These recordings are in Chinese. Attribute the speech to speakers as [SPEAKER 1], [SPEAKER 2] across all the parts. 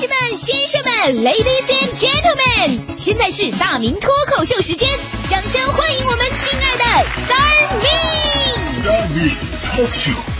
[SPEAKER 1] 士们、先生们，Ladies and Gentlemen，现在是大明脱口秀时间，掌声欢迎我们亲爱的 Star
[SPEAKER 2] Me！Star Me Talk Show。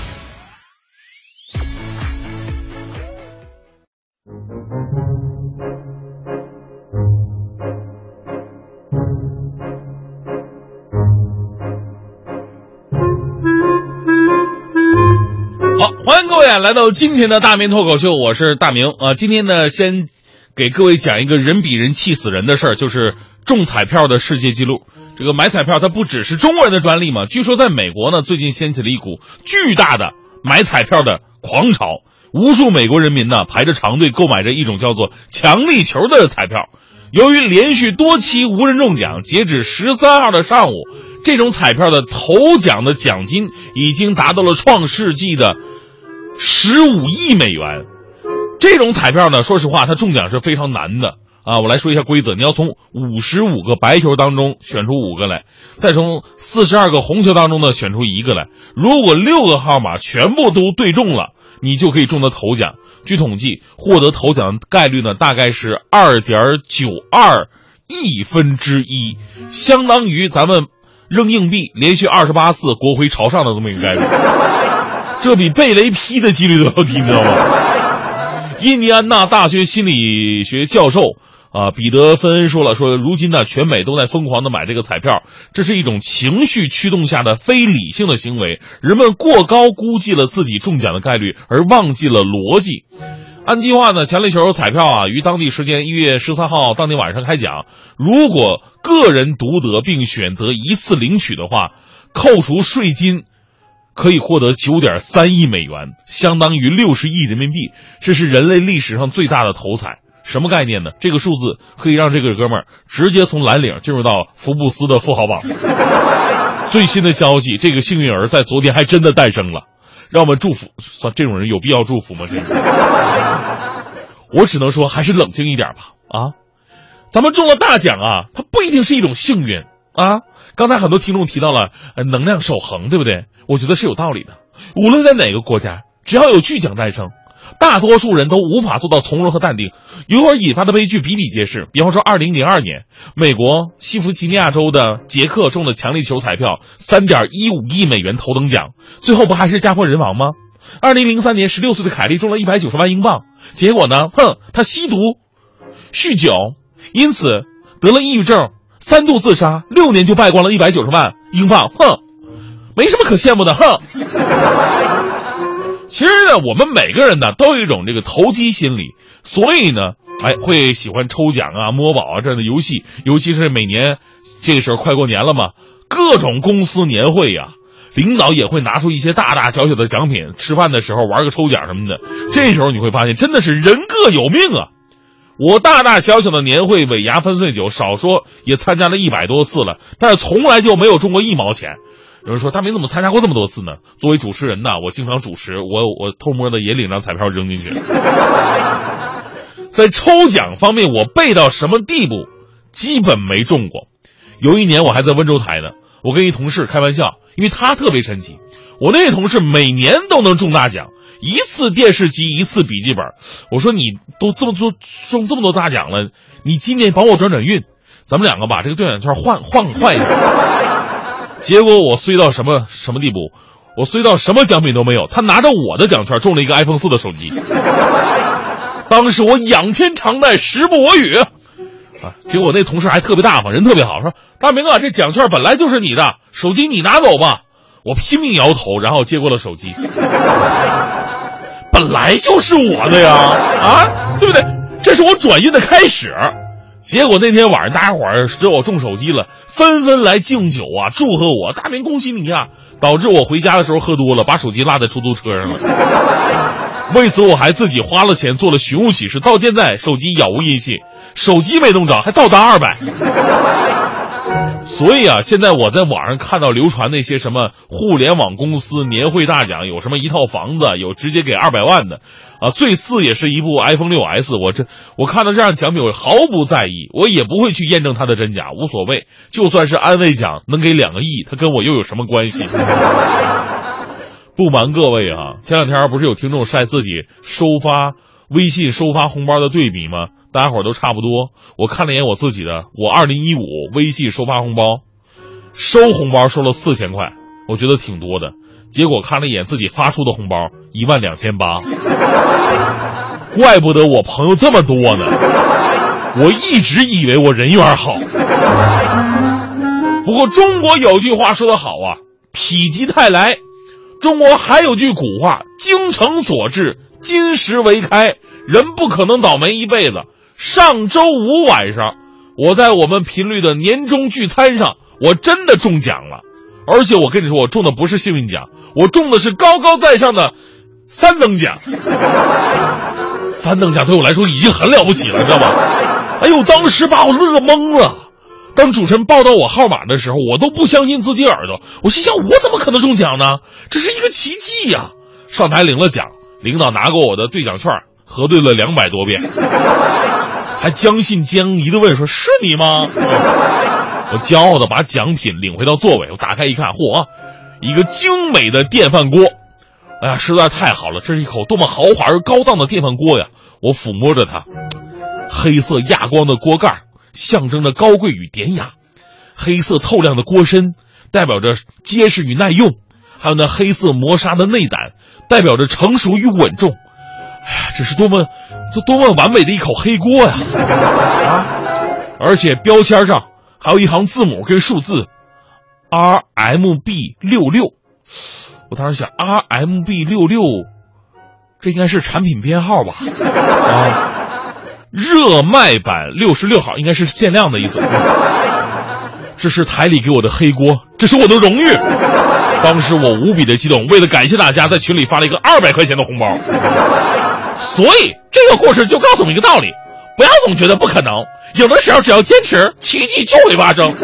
[SPEAKER 3] 各位啊，来到今天的大明脱口秀，我是大明啊。今天呢，先给各位讲一个人比人气死人的事儿，就是中彩票的世界纪录。这个买彩票，它不只是中国人的专利嘛？据说在美国呢，最近掀起了一股巨大的买彩票的狂潮，无数美国人民呢排着长队购买着一种叫做强力球的彩票。由于连续多期无人中奖，截止十三号的上午，这种彩票的头奖的奖金已经达到了创世纪的十五亿美元。这种彩票呢，说实话，它中奖是非常难的啊。我来说一下规则：你要从五十五个白球当中选出五个来，再从四十二个红球当中呢选出一个来。如果六个号码全部都对中了，你就可以中得头奖。据统计，获得头奖的概率呢，大概是二点九二亿分之一，相当于咱们扔硬币连续二十八次国徽朝上的这么一个概率。这比被雷劈的几率都要低，你知道吗？印第安纳大学心理学教授啊，彼得芬恩说了，说如今呢，全美都在疯狂的买这个彩票，这是一种情绪驱动下的非理性的行为，人们过高估计了自己中奖的概率，而忘记了逻辑。按计划呢，强力球彩票啊，于当地时间一月十三号当天晚上开奖。如果个人独得并选择一次领取的话，扣除税金，可以获得九点三亿美元，相当于六十亿人民币。这是人类历史上最大的头彩。什么概念呢？这个数字可以让这个哥们儿直接从蓝领进入到福布斯的富豪榜。最新的消息，这个幸运儿在昨天还真的诞生了。让我们祝福，算这种人有必要祝福吗？这我只能说还是冷静一点吧。啊，咱们中了大奖啊，它不一定是一种幸运啊。刚才很多听众提到了呃能量守恒，对不对？我觉得是有道理的。无论在哪个国家，只要有巨奖诞生，大多数人都无法做到从容和淡定，由而引发的悲剧比比皆是。比方说，二零零二年，美国西弗吉尼亚州的杰克中的强力球彩票三点一五亿美元头等奖，最后不还是家破人亡吗？二零零三年，十六岁的凯利中了一百九十万英镑，结果呢，哼，他吸毒、酗酒，因此得了抑郁症，三度自杀，六年就败光了一百九十万英镑，哼，没什么可羡慕的，哼。其实呢，我们每个人呢都有一种这个投机心理，所以呢，哎，会喜欢抽奖啊、摸宝啊这样的游戏，尤其是每年这个时候快过年了嘛，各种公司年会呀、领导也会拿出一些大大小小的奖品，吃饭的时候玩个抽奖什么的。这时候你会发现，真的是人各有命啊！我大大小小的年会、尾牙、分岁酒，少说也参加了一百多次了，但是从来就没有中过一毛钱。有人说大明怎么参加过这么多次呢？作为主持人呢，我经常主持，我我偷摸的也领张彩票扔进去。在抽奖方面，我背到什么地步？基本没中过。有一年我还在温州台呢，我跟一同事开玩笑，因为他特别神奇，我那同事每年都能中大奖，一次电视机，一次笔记本。我说你都这么多中这么多大奖了，你今年帮我转转运，咱们两个把这个兑奖券换换换一下。结果我衰到什么什么地步？我衰到什么奖品都没有，他拿着我的奖券中了一个 iPhone 四的手机。当时我仰天长叹，时不我与。啊！结果那同事还特别大方，人特别好，说：“大明啊，这奖券本来就是你的，手机你拿走吧。”我拼命摇头，然后接过了手机。本来就是我的呀，啊，对不对？这是我转运的开始。结果那天晚上，大家伙儿知道我中手机了，纷纷来敬酒啊，祝贺我。大明，恭喜你呀！导致我回家的时候喝多了，把手机落在出租车上了。为此，我还自己花了钱做了寻物启事，到现在手机杳无音信，手机没弄着，还倒打二百。所以啊，现在我在网上看到流传那些什么互联网公司年会大奖，有什么一套房子，有直接给二百万的，啊，最次也是一部 iPhone 六 S。我这我看到这样奖品，我毫不在意，我也不会去验证它的真假，无所谓。就算是安慰奖能给两个亿，它跟我又有什么关系？不瞒各位啊，前两天不是有听众晒自己收发微信收发红包的对比吗？大家伙都差不多。我看了一眼我自己的，我二零一五微信收发红包，收红包收了四千块，我觉得挺多的。结果看了一眼自己发出的红包，一万两千八，怪不得我朋友这么多呢。我一直以为我人缘好。不过中国有句话说得好啊，否极泰来。中国还有句古话，精诚所至，金石为开。人不可能倒霉一辈子。上周五晚上，我在我们频率的年终聚餐上，我真的中奖了。而且我跟你说，我中的不是幸运奖，我中的是高高在上的三等奖。三等奖对我来说已经很了不起了，你知道吗？哎呦，当时把我乐懵了。当主持人报到我号码的时候，我都不相信自己耳朵。我心想，我怎么可能中奖呢？这是一个奇迹呀！上台领了奖，领导拿过我的兑奖券，核对了两百多遍，还将信将疑的问：“说是你吗？”我骄傲的把奖品领回到座位，我打开一看，嚯，一个精美的电饭锅！哎呀，实在太好了，这是一口多么豪华而高档的电饭锅呀！我抚摸着它，黑色亚光的锅盖象征着高贵与典雅，黑色透亮的锅身代表着结实与耐用，还有那黑色磨砂的内胆代表着成熟与稳重。这是多么，这多么完美的一口黑锅呀！啊，而且标签上。还有一行字母跟数字，R M B 六六，我当时想 R M B 六六，这应该是产品编号吧？啊，热卖版六十六号应该是限量的意思。这是台里给我的黑锅，这是我的荣誉。当时我无比的激动，为了感谢大家，在群里发了一个二百块钱的红包。所以这个故事就告诉我们一个道理。不要总觉得不可能，有的时候只要坚持，奇迹就会发生。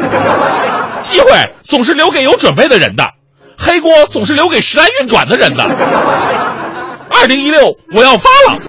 [SPEAKER 3] 机会总是留给有准备的人的，黑锅总是留给时来运转的人的。二零一六，我要发了。